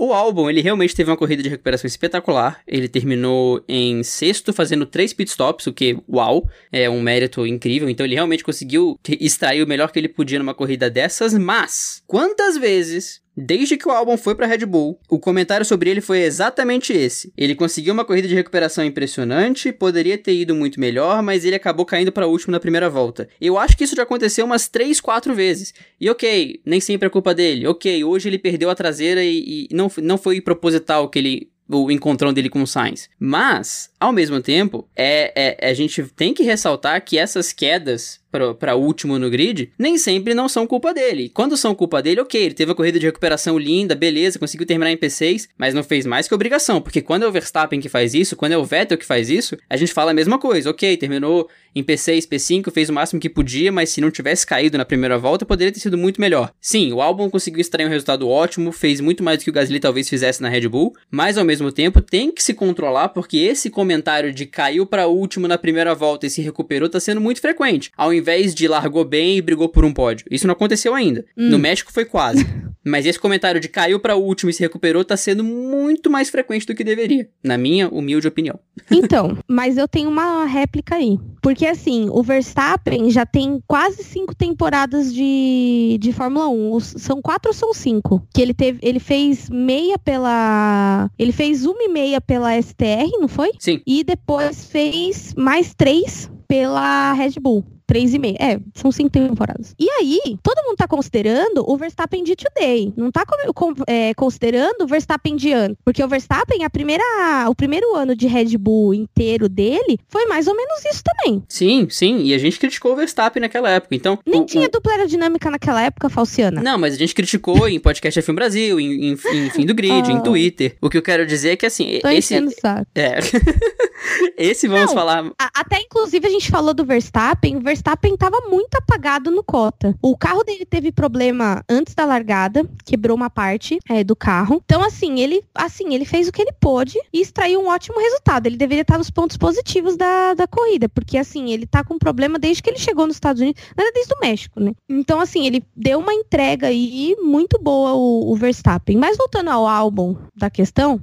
O álbum, ele realmente teve uma corrida de recuperação espetacular. Ele terminou em sexto, fazendo três pitstops, o que, uau, é um mérito incrível. Então ele realmente conseguiu extrair o melhor que ele podia numa corrida dessas. Mas, quantas vezes, desde que o álbum foi pra Red Bull, o comentário sobre ele foi exatamente esse. Ele conseguiu uma corrida de recuperação impressionante, poderia ter ido muito melhor, mas ele acabou caindo pra último na primeira volta. Eu acho que isso já aconteceu umas 3, 4 vezes. E ok, nem sempre é culpa dele. Ok, hoje ele perdeu a traseira e, e não, não foi proposital que ele. O encontrão dele com o Sainz. Mas, ao mesmo tempo, é, é- a gente tem que ressaltar que essas quedas pra último no grid nem sempre não são culpa dele. Quando são culpa dele, ok, ele teve a corrida de recuperação linda, beleza, conseguiu terminar em P6, mas não fez mais que obrigação. Porque quando é o Verstappen que faz isso, quando é o Vettel que faz isso, a gente fala a mesma coisa. Ok, terminou em P6, P5, fez o máximo que podia, mas se não tivesse caído na primeira volta, poderia ter sido muito melhor. Sim, o álbum conseguiu extrair um resultado ótimo, fez muito mais do que o Gasly talvez fizesse na Red Bull, mas ao mesmo tempo tem que se controlar porque esse comentário de caiu pra último na primeira volta e se recuperou tá sendo muito frequente, ao invés de largou bem e brigou por um pódio. Isso não aconteceu ainda. Hum. No México foi quase. Mas esse comentário de caiu pra último e se recuperou tá sendo muito mais frequente do que deveria, na minha humilde opinião. Então, mas eu tenho uma réplica aí. Porque assim, o Verstappen já tem quase cinco temporadas de, de Fórmula 1. Os- São quatro ou são cinco? Que ele teve. Ele fez meia pela. Ele fez uma e meia pela STR, não foi? Sim. E depois fez mais três pela Red Bull. Três e meia. É, são cinco temporadas. E aí, todo mundo tá considerando o Verstappen de today. Não tá com- é, considerando o Verstappen de ano. Porque o Verstappen, a primeira, o primeiro ano de Red Bull inteiro dele foi mais ou menos isso também. Sim, sim, e a gente criticou o Verstappen naquela época, então... Nem o- tinha o- dupla aerodinâmica naquela época, Falciana. Não, mas a gente criticou em podcast F1 Brasil, em, em, em fim do grid, em Ah. Twitter. O que eu quero dizer é que, assim, Tô esse... É. esse vamos Não. falar... A- Até inclusive a gente falou do Verstappen, o Verstappen tava muito apagado no cota. O carro dele teve problema antes da largada, quebrou uma parte é, do carro. Então assim, ele assim, ele fez o que ele pôde e extraiu um ótimo resultado. Ele deveria estar nos pontos positivos da, da corrida, porque assim, ele tá com problema desde que ele chegou nos Estados Unidos, na verdade, desde o México, né? Então assim, ele deu uma entrega aí muito boa o, o Verstappen. Mas voltando ao álbum da questão,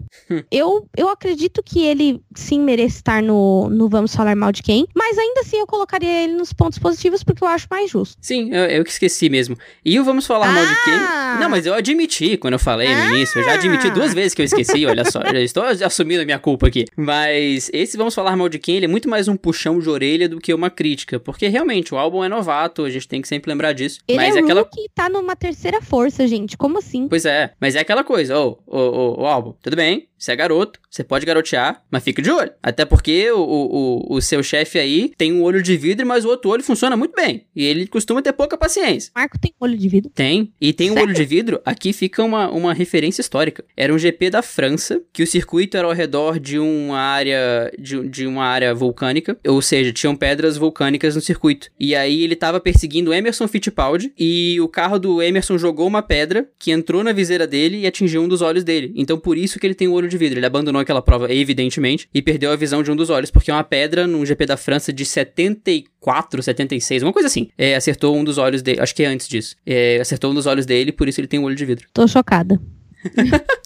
eu, eu acredito que ele sim merece estar no, no Vamos Falar Mal de Quem, mas ainda assim eu colocaria ele nos pontos pontos positivos porque eu acho mais justo. Sim, eu, eu que esqueci mesmo. E o Vamos Falar Mal de quem? Não, mas eu admiti quando eu falei no início. Eu já admiti duas vezes que eu esqueci, olha só. Já estou assumindo a minha culpa aqui. Mas esse Vamos Falar Mal de quem? Ele é muito mais um puxão de orelha do que uma crítica. Porque realmente o álbum é novato, a gente tem que sempre lembrar disso. Ele mas é aquela. rookie e tá numa terceira força, gente. Como assim? Pois é, mas é aquela coisa, ô, ô, ô, álbum, tudo bem, você é garoto, você pode garotear, mas fique de olho. Até porque o, o, o seu chefe aí tem um olho de vidro, mas o outro olho funciona muito bem. E ele costuma ter pouca paciência. Marco tem olho de vidro. Tem. E tem um Sério? olho de vidro, aqui fica uma, uma referência histórica. Era um GP da França, que o circuito era ao redor de uma área de, de uma área vulcânica, ou seja, tinham pedras vulcânicas no circuito. E aí ele tava perseguindo Emerson Fittipaldi e o carro do Emerson jogou uma pedra que entrou na viseira dele e atingiu um dos olhos dele. Então por isso que ele tem o olho de vidro. Ele abandonou aquela prova evidentemente e perdeu a visão de um dos olhos, porque uma pedra num GP da França de 74, 76, uma coisa assim, é, acertou um dos olhos dele, acho que é antes disso. É, acertou um dos olhos dele, por isso ele tem o olho de vidro. Tô chocada.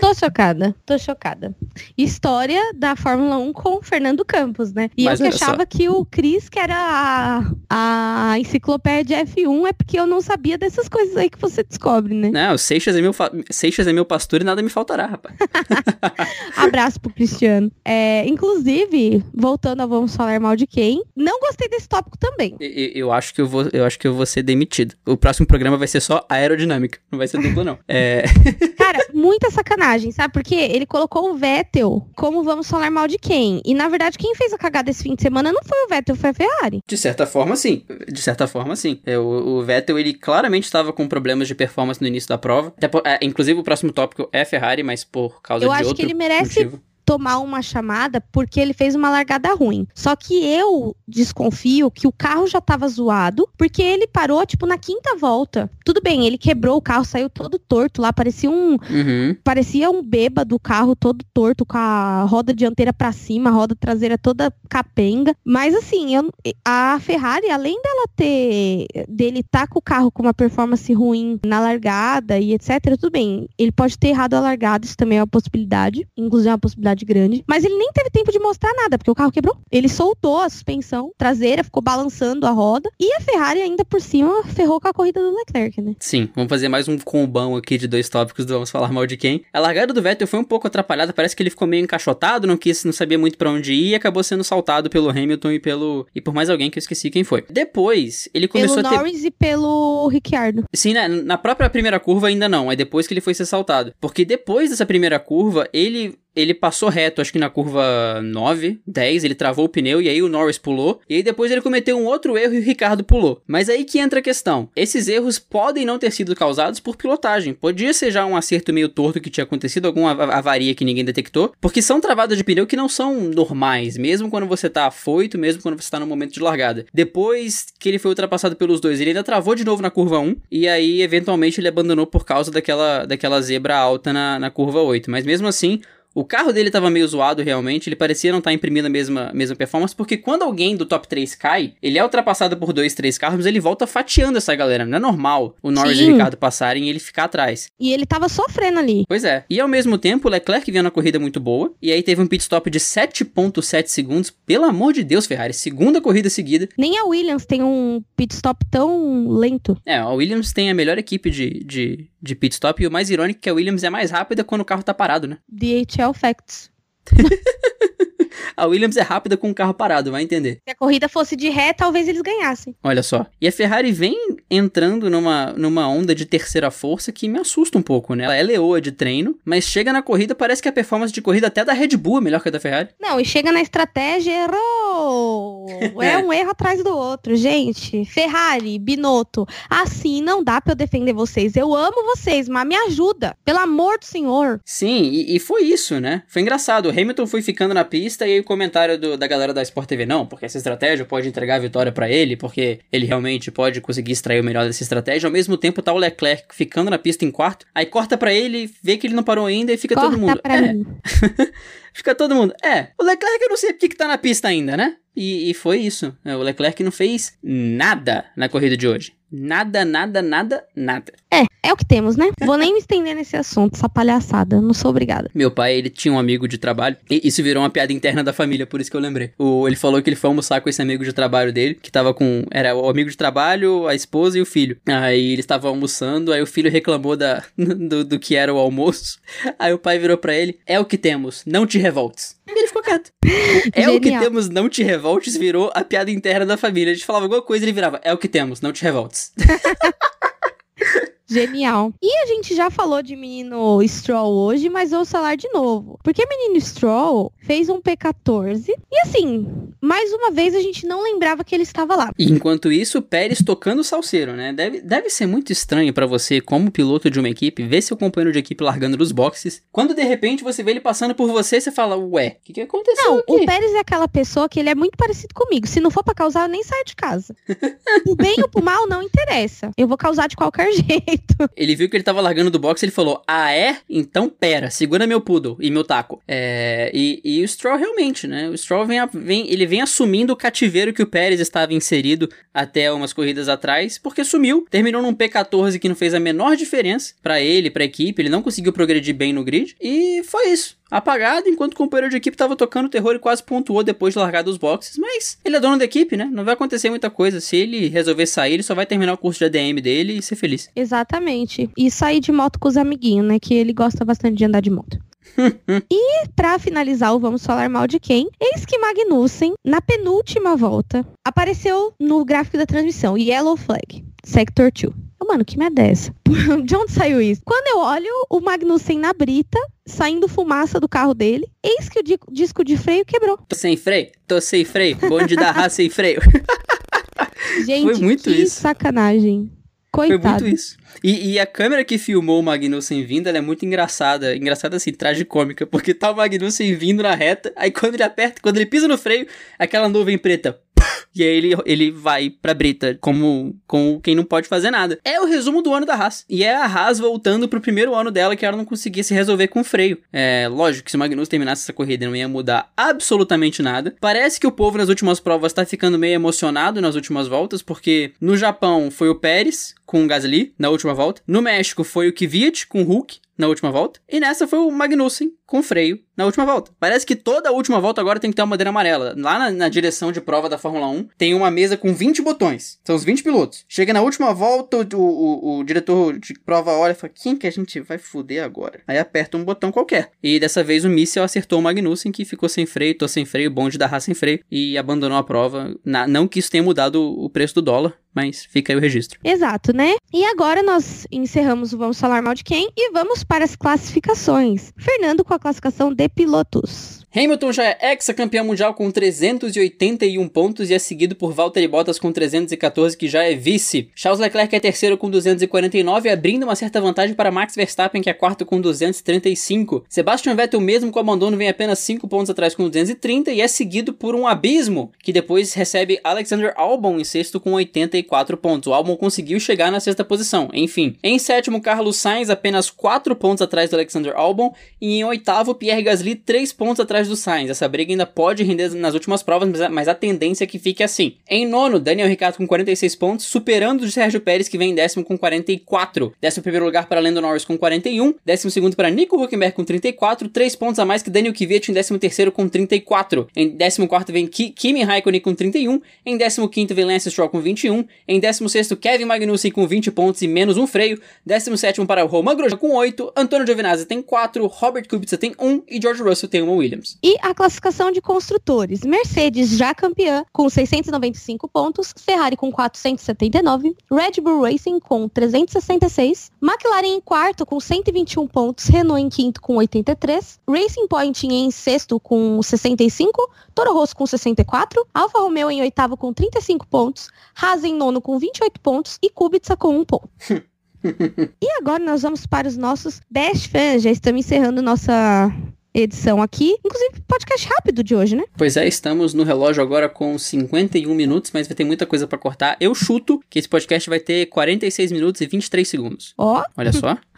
Tô chocada, tô chocada. História da Fórmula 1 com o Fernando Campos, né? E Mas eu que só. achava que o Cris, que era a, a enciclopédia F1, é porque eu não sabia dessas coisas aí que você descobre, né? Não, Seixas é meu, fa- Seixas é meu pastor e nada me faltará, rapaz. Abraço pro Cristiano. É, inclusive, voltando a Vamos Falar Mal de Quem, não gostei desse tópico também. E- e- Eu acho que eu vou, eu acho que eu vou ser demitido. O próximo programa vai ser só aerodinâmica, não vai ser duplo não. É, Cara, muita sacanagem, sabe? Porque ele colocou o Vettel como Vamos Falar Mal de Quem. E, na verdade, quem fez a cagada esse fim de semana não foi o Vettel, foi a Ferrari. de certa forma, sim. De certa forma, sim. É, o, o Vettel, ele claramente estava com problemas de performance no início da prova. Até é, inclusive, o próximo tópico é Ferrari, mas por causa Eu de acho outro que ele merece motivo. Tomar uma chamada porque ele fez uma largada ruim. Só que eu desconfio que o carro já tava zoado, porque ele parou, tipo, na quinta volta. Tudo bem, ele quebrou o carro, saiu todo torto lá, parecia um, Uhum. parecia um bêbado o carro todo torto, com a roda dianteira pra cima, a roda traseira toda capenga. Mas assim, eu- a Ferrari, além dela ter. dele tá com o carro com uma performance ruim na largada e etc., tudo bem. Ele pode ter errado a largada, isso também é uma possibilidade. Inclusive é uma possibilidade grande. Mas ele nem teve tempo de mostrar nada, porque o carro quebrou. Ele soltou a suspensão traseira, ficou balançando a roda. E a Ferrari, ainda por cima, ferrou com a corrida do Leclerc, né? Sim, vamos fazer mais um combão aqui de dois tópicos do Vamos Falar Mal de Quem. A largada do Vettel foi um pouco atrapalhada, parece que ele ficou meio encaixotado, não quis, não sabia muito pra onde ir e acabou sendo saltado pelo Hamilton e pelo e por mais alguém que eu esqueci quem foi. Depois, ele começou pelo a ter Norris e pelo Ricciardo. Sim, na, na própria primeira curva ainda não, é depois que ele foi ser saltado. Porque depois dessa primeira curva, ele ele passou reto, acho que na curva 9, 10, ele travou o pneu e aí o Norris pulou. E aí depois ele cometeu um outro erro e o Ricardo pulou. Mas aí que entra a questão. Esses erros podem não ter sido causados por pilotagem. Podia ser já um acerto meio torto que tinha acontecido, alguma av- avaria que ninguém detectou. Porque são travadas de pneu que não são normais, mesmo quando você tá afoito, mesmo quando você tá no momento de largada. Depois que ele foi ultrapassado pelos dois, ele ainda travou de novo na curva 1. E aí, eventualmente, ele abandonou por causa daquela, daquela zebra alta na, na curva 8. Mas mesmo assim, o carro dele tava meio zoado realmente, ele parecia não estar imprimindo a mesma, mesma performance, porque quando alguém do top 3 cai, ele é ultrapassado por dois, três carros, mas ele volta fatiando essa galera. Não é normal o Norris e Sim. o Ricardo passarem e ele ficar atrás. E ele tava sofrendo ali. Pois é. E ao mesmo tempo, o Leclerc vinha na corrida muito boa, e aí teve um pit stop de 7.7 segundos. Pelo amor de Deus, Ferrari, segunda corrida seguida. Nem a Williams tem um pit stop tão lento. É, a Williams tem a melhor equipe de, de, de pit stop, e o mais irônico é que a Williams é mais rápida quando o carro tá parado, né? DHL Facts. A Williams é rápida com o carro parado, vai entender. Se a corrida fosse de ré, talvez eles ganhassem. Olha só. E a Ferrari vem entrando numa, numa onda de terceira força que me assusta um pouco, né? Ela é leoa de treino, mas chega na corrida, parece que a performance de corrida até da Red Bull é melhor que a da Ferrari. Não, e chega na estratégia, errou! É um erro atrás do outro. Gente, Ferrari, Binotto, assim não dá pra eu defender vocês. Eu amo vocês, mas me ajuda. Pelo amor do senhor. Sim, e, e foi isso, né? Foi engraçado. O Hamilton foi ficando na pista e aí o comentário do- da galera da Sport TV, não, porque essa estratégia pode entregar a vitória pra ele, porque ele realmente pode conseguir extrair o melhor dessa estratégia. Ao mesmo tempo, tá o Leclerc ficando na pista em quarto, aí corta pra ele, vê que ele não parou ainda e fica Corta todo mundo. pra é, mim. Fica todo mundo. É, o Leclerc eu não sei porque que tá na pista ainda, né? E, e foi isso. É, O Leclerc não fez nada na corrida de hoje. Nada, nada, nada, nada. É, é o que temos, né? Vou nem me estender nesse assunto, essa palhaçada. Não sou obrigada. Meu pai, ele tinha um amigo de trabalho. E isso virou uma piada interna da família, por isso que eu lembrei. O, ele falou que ele foi almoçar com esse amigo de trabalho dele, que tava com. Era o amigo de trabalho, a esposa e o filho. Aí eles estavam almoçando, aí o filho reclamou da, do, do que era o almoço. Aí o pai virou para ele: É o que temos, não te revoltes. E ele ficou quieto. É o que temos, não te revoltes, virou a piada interna da família. A gente falava alguma coisa e ele virava: É o que temos, não te revoltes. Genial. E a gente já falou de menino Stroll hoje, mas vou falar de novo. Porque menino Stroll fez um P14 e assim, mais uma vez a gente não lembrava que ele estava lá. Enquanto isso, Pérez tocando o salseiro, né? Deve, deve ser muito estranho para você, como piloto de uma equipe, ver seu companheiro de equipe largando nos boxes, quando de repente você vê ele passando por você, você fala, ué, o que, que aconteceu? Não, aqui? o Pérez é aquela pessoa que ele é muito parecido comigo. Se não for para causar, eu nem saio de casa. o bem ou pro mal não interessa. Eu vou causar de qualquer jeito. Ele viu que ele tava largando do box e ele falou: Ah, é? Então pera, segura meu poodle e meu taco. É, e, e o Stroll realmente, né? O Stroll vem, vem, ele vem assumindo o cativeiro que o Pérez estava inserido até umas corridas atrás, porque sumiu, terminou num P14 que não fez a menor diferença para ele, pra equipe, ele não conseguiu progredir bem no grid, e foi isso apagado, enquanto o companheiro de equipe estava tocando terror e quase pontuou depois de largar dos boxes. Mas ele é dono da equipe, né? Não vai acontecer muita coisa. Se ele resolver sair, ele só vai terminar o curso de ADM dele e ser feliz. Exatamente. E sair de moto com os amiguinhos, né? Que ele gosta bastante de andar de moto. e para finalizar o Vamos Falar Mal de Quem, eis que Magnussen, na penúltima volta, apareceu no gráfico da transmissão, Yellow Flag, Sector 2. Mano, que merda é essa? De onde saiu isso? Quando eu olho o Magnussen na brita, saindo fumaça do carro dele, eis que o disco de freio quebrou. Tô sem freio? Tô sem freio. Bonde da raça sem freio. Gente, Foi muito que isso. sacanagem. Coitado. Foi muito isso. E, e, a câmera que filmou o Magnussen vindo, ela é muito engraçada. Engraçada assim, tragicômica. Porque tá o Magnussen vindo na reta, aí quando ele aperta, quando ele pisa no freio, aquela nuvem preta e aí ele, ele vai pra Brita como, como quem não pode fazer nada. É o resumo do ano da Haas. E é a Haas voltando pro primeiro ano dela que ela não conseguia se resolver com freio. É lógico que se o Magnus terminasse essa corrida não ia mudar absolutamente nada. Parece que o povo nas últimas provas tá ficando meio emocionado nas últimas voltas, porque no Japão foi o Pérez com o Gasly na última volta. No México foi o Kvyat com o Hulk na última volta. E nessa foi o Magnussen com freio na última volta. Parece que toda a última volta agora tem que ter uma bandeira amarela. Lá na, na, direção de prova da Fórmula 1 tem uma mesa com 20 botões. São os 20 pilotos. Chega na última volta, o, o, o diretor de prova olha e fala: quem que a gente vai fuder agora? Aí aperta um botão qualquer. E dessa vez o Míssel acertou o Magnussen, que ficou sem freio, tô sem freio, bonde da raça sem freio, e abandonou a prova. Na, não que isso tenha mudado o preço do dólar, mas fica aí o registro. Exato, né? E agora nós encerramos o Vamos Falar Mal de Quem e vamos para as classificações. Fernando com a classificação de pilotos. Hamilton já é ex-campeão mundial com 381 pontos e é seguido por Valtteri Bottas com 314, que já é vice. Charles Leclerc é terceiro com 249, abrindo uma certa vantagem para Max Verstappen, que é quarto com 235. Sebastian Vettel, mesmo com abandono, vem apenas 5 pontos atrás com 230 e é seguido por um abismo, que depois recebe Alexander Albon em sexto com 84 pontos. O Albon conseguiu chegar na sexta posição, enfim. Em sétimo, Carlos Sainz, apenas 4 pontos atrás do Alexander Albon. E em oitavo, Pierre Gasly, 3 pontos atrás do Sainz. Essa briga ainda pode render nas últimas provas, mas a, tendência é que fique assim. Em nono, Daniel Ricciardo com 46 pontos, superando o Sérgio Pérez, que vem em décimo com 44. Décimo primeiro lugar para Lando Norris com 41. Décimo segundo para Nico Huckenberg com 34. 3 pontos a mais que Daniel Kvyat em décimo terceiro com 34. Em décimo quarto vem Ki Kimi Raikkonen com 31. Em décimo quinto vem Lance Stroll com 21. Em décimo sexto, Kevin Magnussen com 20 pontos e menos um freio. Décimo sétimo para Roman Grosjean com 8. Antônio Giovinazzi tem 4. Robert Kubica tem 1. E George Russell tem 1 Williams. E a classificação de construtores. Mercedes já campeã com 695 pontos, Ferrari com 479, Red Bull Racing com 366, McLaren em quarto com 121 pontos, Renault em quinto com 83, Racing Point em sexto com 65, Toro Rosso com 64, Alfa Romeo em oitavo com 35 pontos, Haas em nono com 28 pontos e Kubica com 1 ponto. e agora nós vamos para os nossos best fans. Já estamos encerrando nossa edição aqui. Inclusive, podcast rápido de hoje, né? Pois é, estamos no relógio agora com 51 minutos, mas vai ter muita coisa para cortar. Eu chuto que esse podcast vai ter 46 minutos e 23 segundos. Ó. Olha só.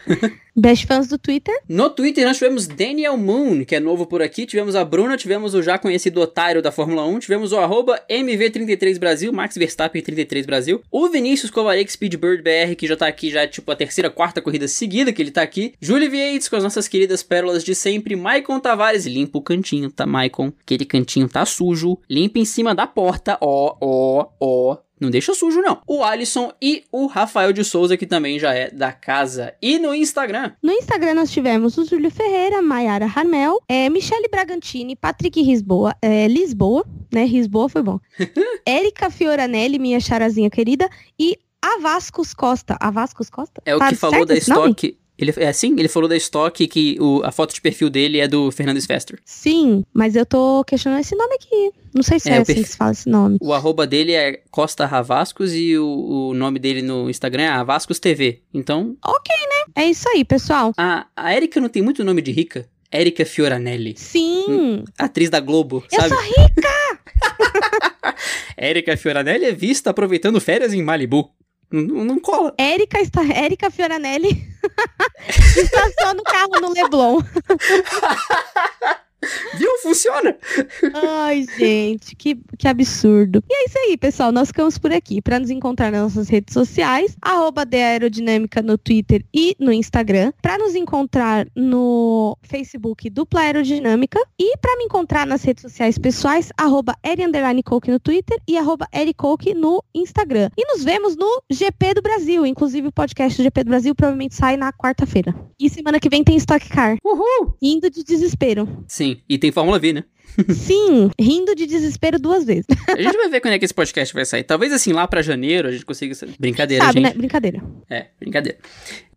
Best fãs do Twitter. No Twitter nós tivemos Daniel Moon, que é novo por aqui, tivemos a Bruna, tivemos o já conhecido otário da Fórmula 1, tivemos o arroba MV33Brasil, Max Verstappen 33 Brasil, o Vinícius Kovarek Speedbird BR, que já tá aqui já tipo a terceira, quarta corrida seguida que ele tá aqui, Júlio Vieites com as nossas queridas pérolas de sempre, Maicon Tavares, limpa o cantinho, tá Maicon? Aquele cantinho tá sujo, limpa em cima da porta, ó, ó, ó, não deixa sujo, não. O Alisson e o Rafael de Souza, que também já é da casa. E no Instagram? No Instagram nós tivemos o Júlio Ferreira, Maiara Harmel, é, Michele Bragantini, Patrick Lisboa, é, Lisboa, né? Lisboa foi bom. Érica Fioranelli, minha charazinha querida, e a Vascos Costa. A Vascos Costa? É o Tá que falou certo da estoque. Ele, é assim? Ele falou da estoque que o, a foto de perfil dele é do Fernando Sfester. Sim, mas eu tô questionando esse nome aqui. Não sei se É, é, assim perfil- que se fala esse nome. O arroba dele é Costa Ravascos e o, o nome dele no Instagram é Avascos TV. Então, É isso aí, pessoal. a, a Erika não tem muito nome de rica. Erika Fioranelli, Sim, atriz da Globo, eu sabe? sou rica. Erika Fioranelli é vista aproveitando férias em Malibu. Não, não cola. Érica, está, Érica Fioranelli estaciona o carro no Leblon. Viu? Funciona. Ai, gente, que, que absurdo. E é isso aí, pessoal. Nós ficamos por aqui. Para nos encontrar nas nossas redes sociais, arroba Aerodinâmica no Twitter e no Instagram. Para nos encontrar no Facebook Dupla Aerodinâmica. E para me encontrar nas redes sociais pessoais, arroba Coke no Twitter e arroba Coke no Instagram. E nos vemos no GP do Brasil. Inclusive, o podcast do GP do Brasil provavelmente sai na quarta-feira. E semana que vem tem Stock Car. Uhul. Indo de desespero. Sim, e tem Fórmula V, né? Sim, rindo de desespero duas vezes. A gente vai ver quando é que esse podcast vai sair. Talvez assim, lá pra janeiro, a gente consiga... Brincadeira, Sabe, gente. né? Brincadeira. É, brincadeira.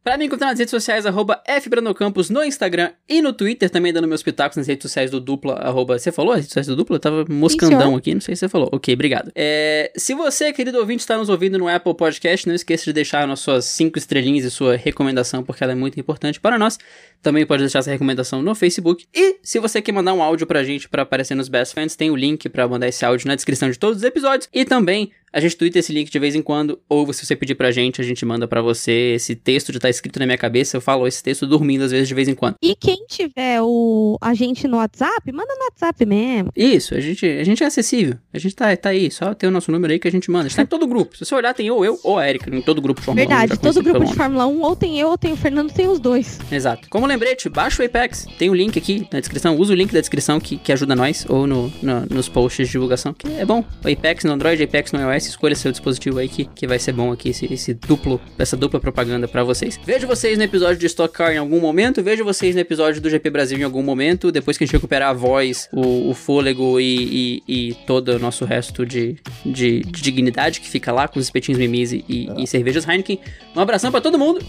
Pra me encontrar nas redes sociais, arroba FBranocampos no Instagram e no Twitter, também dando meus pitacos nas redes sociais do Dupla, arroba... Você falou as redes sociais do Dupla? Eu tava moscandão aqui, não sei se você falou. Ok, obrigado. É, se você, querido ouvinte, está nos ouvindo no Apple Podcast, não esqueça de deixar nas suas cinco estrelinhas e sua recomendação, porque ela é muito importante para nós. Também pode deixar essa recomendação no Facebook. E se você quer mandar um áudio pra gente pra aparecer nos Best Fans, tem o link pra mandar esse áudio na descrição de todos os episódios. E também a gente twitta esse link de vez em quando, ou se você pedir pra gente, a gente manda pra você. Esse texto já tá escrito na minha cabeça, eu falo esse texto dormindo às vezes de vez em quando. E quem tiver o a gente no WhatsApp, manda no WhatsApp mesmo. Isso, a gente, a gente é acessível. A gente tá, tá aí, só tem o nosso número aí que a gente manda. A gente tá em todo grupo. Se você olhar, tem ou eu ou a Erika, em todo grupo de Fórmula 1, Verdade, todo grupo de. Fórmula 1, ou tem eu, ou tem o Fernando, tem os dois. Exato. Como lembrete, baixa o Apex. Tem o link aqui na descrição. Usa o link da descrição que, que ajuda nós, ou no, no- nos posts de divulgação, que é bom. O Apex no Android, Apex no iOS, escolha seu dispositivo aí que, que vai ser bom aqui, esse, esse duplo, essa dupla propaganda pra vocês. Vejo vocês no episódio de Stock Car em algum momento, vejo vocês no episódio do GP Brasil em algum momento, depois que a gente recuperar a voz, o, o fôlego e, e, e todo o nosso resto de, de, de dignidade que fica lá com os espetinhos mimis e, e, e cervejas Heineken. Um abração pra todo mundo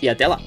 e até lá.